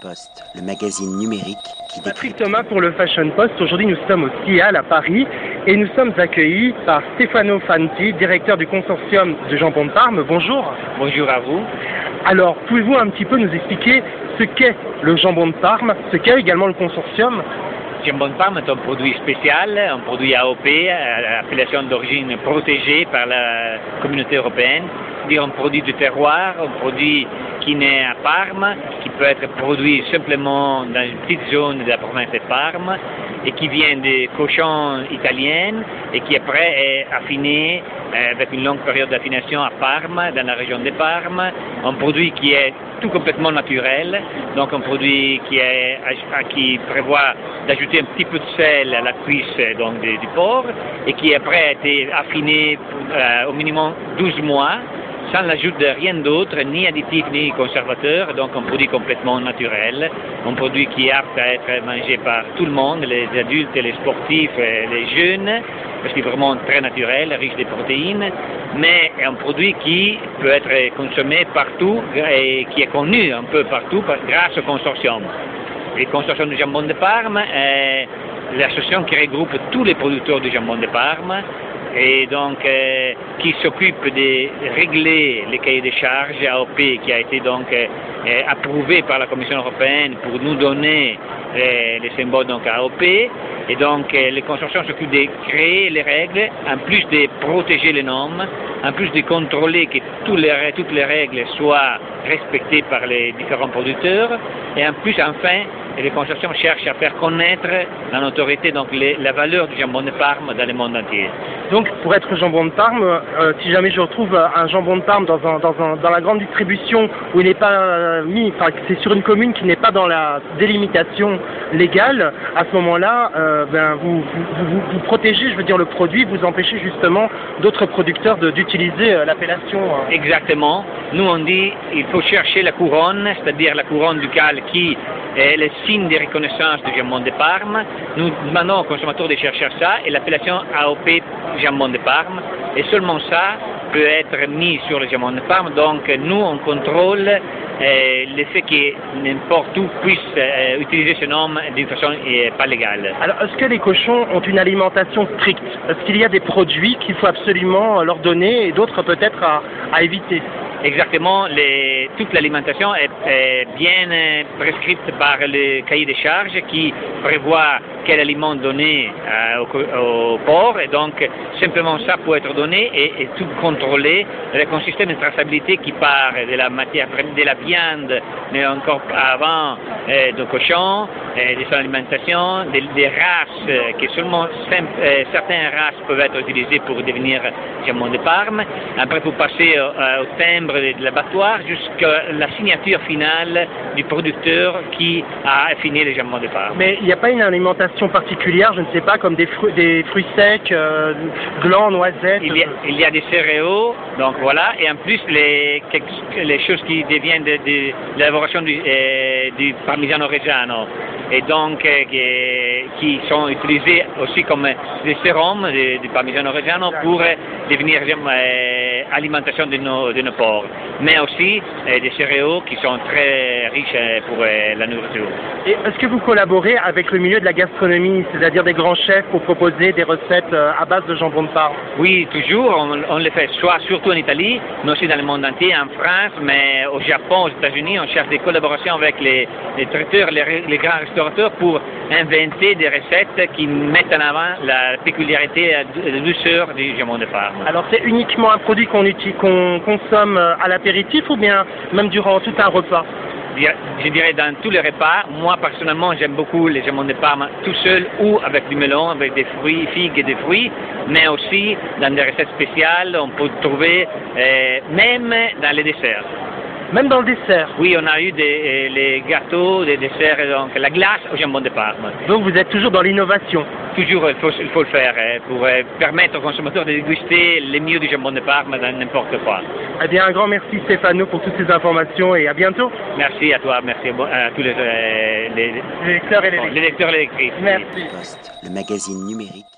Post, le magazine numérique qui Patrick Thomas pour le Fashion Post. Aujourd'hui, nous sommes au CIAL à Paris et nous sommes accueillis par Stefano Fanti, directeur du consortium de jambon de Parme. Bonjour. Bonjour à vous. Alors, pouvez-vous un petit peu nous expliquer ce qu'est le jambon de Parme, ce qu'est également le consortium? Jambon de Parme est un produit spécial, un produit AOP, appellation d'origine protégée par la communauté européenne, dire un produit de terroir, un produit qui naît à Parme, qui peut être produit simplement dans une petite zone de la province de Parme et qui vient des cochons italiennes et qui après est affiné euh, avec une longue période d'affination à Parme, dans la région de Parme, un produit qui est tout complètement naturel, donc un produit qui, est, qui prévoit d'ajouter un petit peu de sel à la cuisse donc, du, porc et qui après a été affiné euh, au minimum 12 mois sans l'ajout de rien d'autre, ni additif ni conservateur, donc un produit complètement naturel, un produit qui est apte à être mangé par tout le monde, les adultes, les sportifs, les jeunes, parce qu'il est vraiment très naturel, riche de protéines, mais un produit qui peut être consommé partout et qui est connu un peu partout grâce au consortium. Le consortium du jambon de Parme est l'association qui regroupe tous les producteurs du jambon de Parme et donc euh, qui s'occupe de régler les cahiers de charges AOP qui a été donc euh, euh, approuvé par la Commission européenne pour nous donner les symboles donc AOP et donc les consortiums s'occupent de créer les règles en plus de protéger les normes, en plus de contrôler que toutes les, toutes les règles soient respectées par les différents producteurs et en plus enfin les consortiums cherchent à faire connaître la notoriété, donc la valeur du jambon de Parme dans le monde entier. Donc, pour être jambon de Parme, euh, si jamais je retrouve un jambon de Parme dans, un, dans, un, dans la grande distribution où il n'est pas euh, mis, enfin, c'est sur une commune qui n'est pas dans la délimitation légale, à ce moment-là, euh, ben, vous, vous, protégez, je veux dire, le produit, vous empêchez justement d'autres producteurs d'utiliser l'appellation. Exactement. Nous, on dit il faut chercher la couronne, c'est-à-dire la couronne ducale qui est le signe de reconnaissance du jambon de Parme. Nous demandons aux consommateurs de chercher ça et l'appellation AOP jambon de Parme. Et seulement ça peut être mis sur le jambon de Parme. Donc nous, on contrôle euh, le fait que n'importe où puisse euh, utiliser ce nom d'une façon euh, pas légale. Alors, est-ce que les cochons ont une alimentation stricte? Est-ce qu'il y a des produits qu'il faut absolument leur donner et d'autres peut-être à éviter? Exactement, les, toute l'alimentation est, est, bien prescrite par le cahier des charges qui prévoit quel aliment donner euh, au, porc et donc simplement ça peut être donné et, et tout contrôlé avec un système de traçabilité qui part de la matière, de la viande, mais encore avant euh, de cochon, euh, de son alimentation, des, races, euh, que seulement euh, certaines races peuvent être utilisées pour devenir jamon de Parme. Après, vous passez au, timbre de l'abattoir jusqu'à la signature finale du producteur qui a affiné les jamons de Parme. Mais il n'y a pas une alimentation particulière, je ne sais pas, comme des fruits, des fruits secs, euh, glands, noisettes. Il y, a, des céréaux, donc voilà, et en plus les, choses qui deviennent de, l'élaboration du, euh, du parmigiano reggiano. Et donc euh, qui sont utilisés aussi comme des sérums du parmigiano reggiano pour devenir euh, alimentation de nos, de nos porcs, mais aussi euh, des céréaux qui sont très riches pour euh, la nourriture. Et est-ce que vous collaborez avec le milieu de la gastronomie, c'est-à-dire des grands chefs pour proposer des recettes euh, à base de jambon de Parme Oui, toujours. On, on, le fait soit surtout en Italie, mais aussi dans le monde entier, en France, mais au Japon, aux États-Unis, on cherche des collaborations avec les, les traiteurs, les, les grands restaurateurs pour inventer des recettes qui mettent en avant la péculiarité, la douceur du jambon de Parme. Alors c'est uniquement un produit qu'on qu'on consomme à l'apéritif ou bien même durant tout un repas? Je dirais dans tous les repas. Moi, personnellement, j'aime beaucoup les jamons de Parme tout seul ou avec du melon, avec des fruits, figues et des fruits, mais aussi dans des recettes spéciales, on peut trouver euh, même dans les desserts. Même dans le dessert? Oui, on a eu des, les gâteaux, des desserts, donc la glace au jambon de Parme. Donc vous êtes toujours dans l'innovation? Toujours, il faut, il faut le faire hein, pour euh, permettre aux consommateurs de déguster les mieux du jambon de Parme dans n'importe quoi. Eh bien, un grand merci Stéphano pour toutes ces informations et à bientôt. Merci à toi, merci à, tous les, euh, les, les lecteurs et les, bon, les lecteurs et les lectrices. Merci. Post, le magazine numérique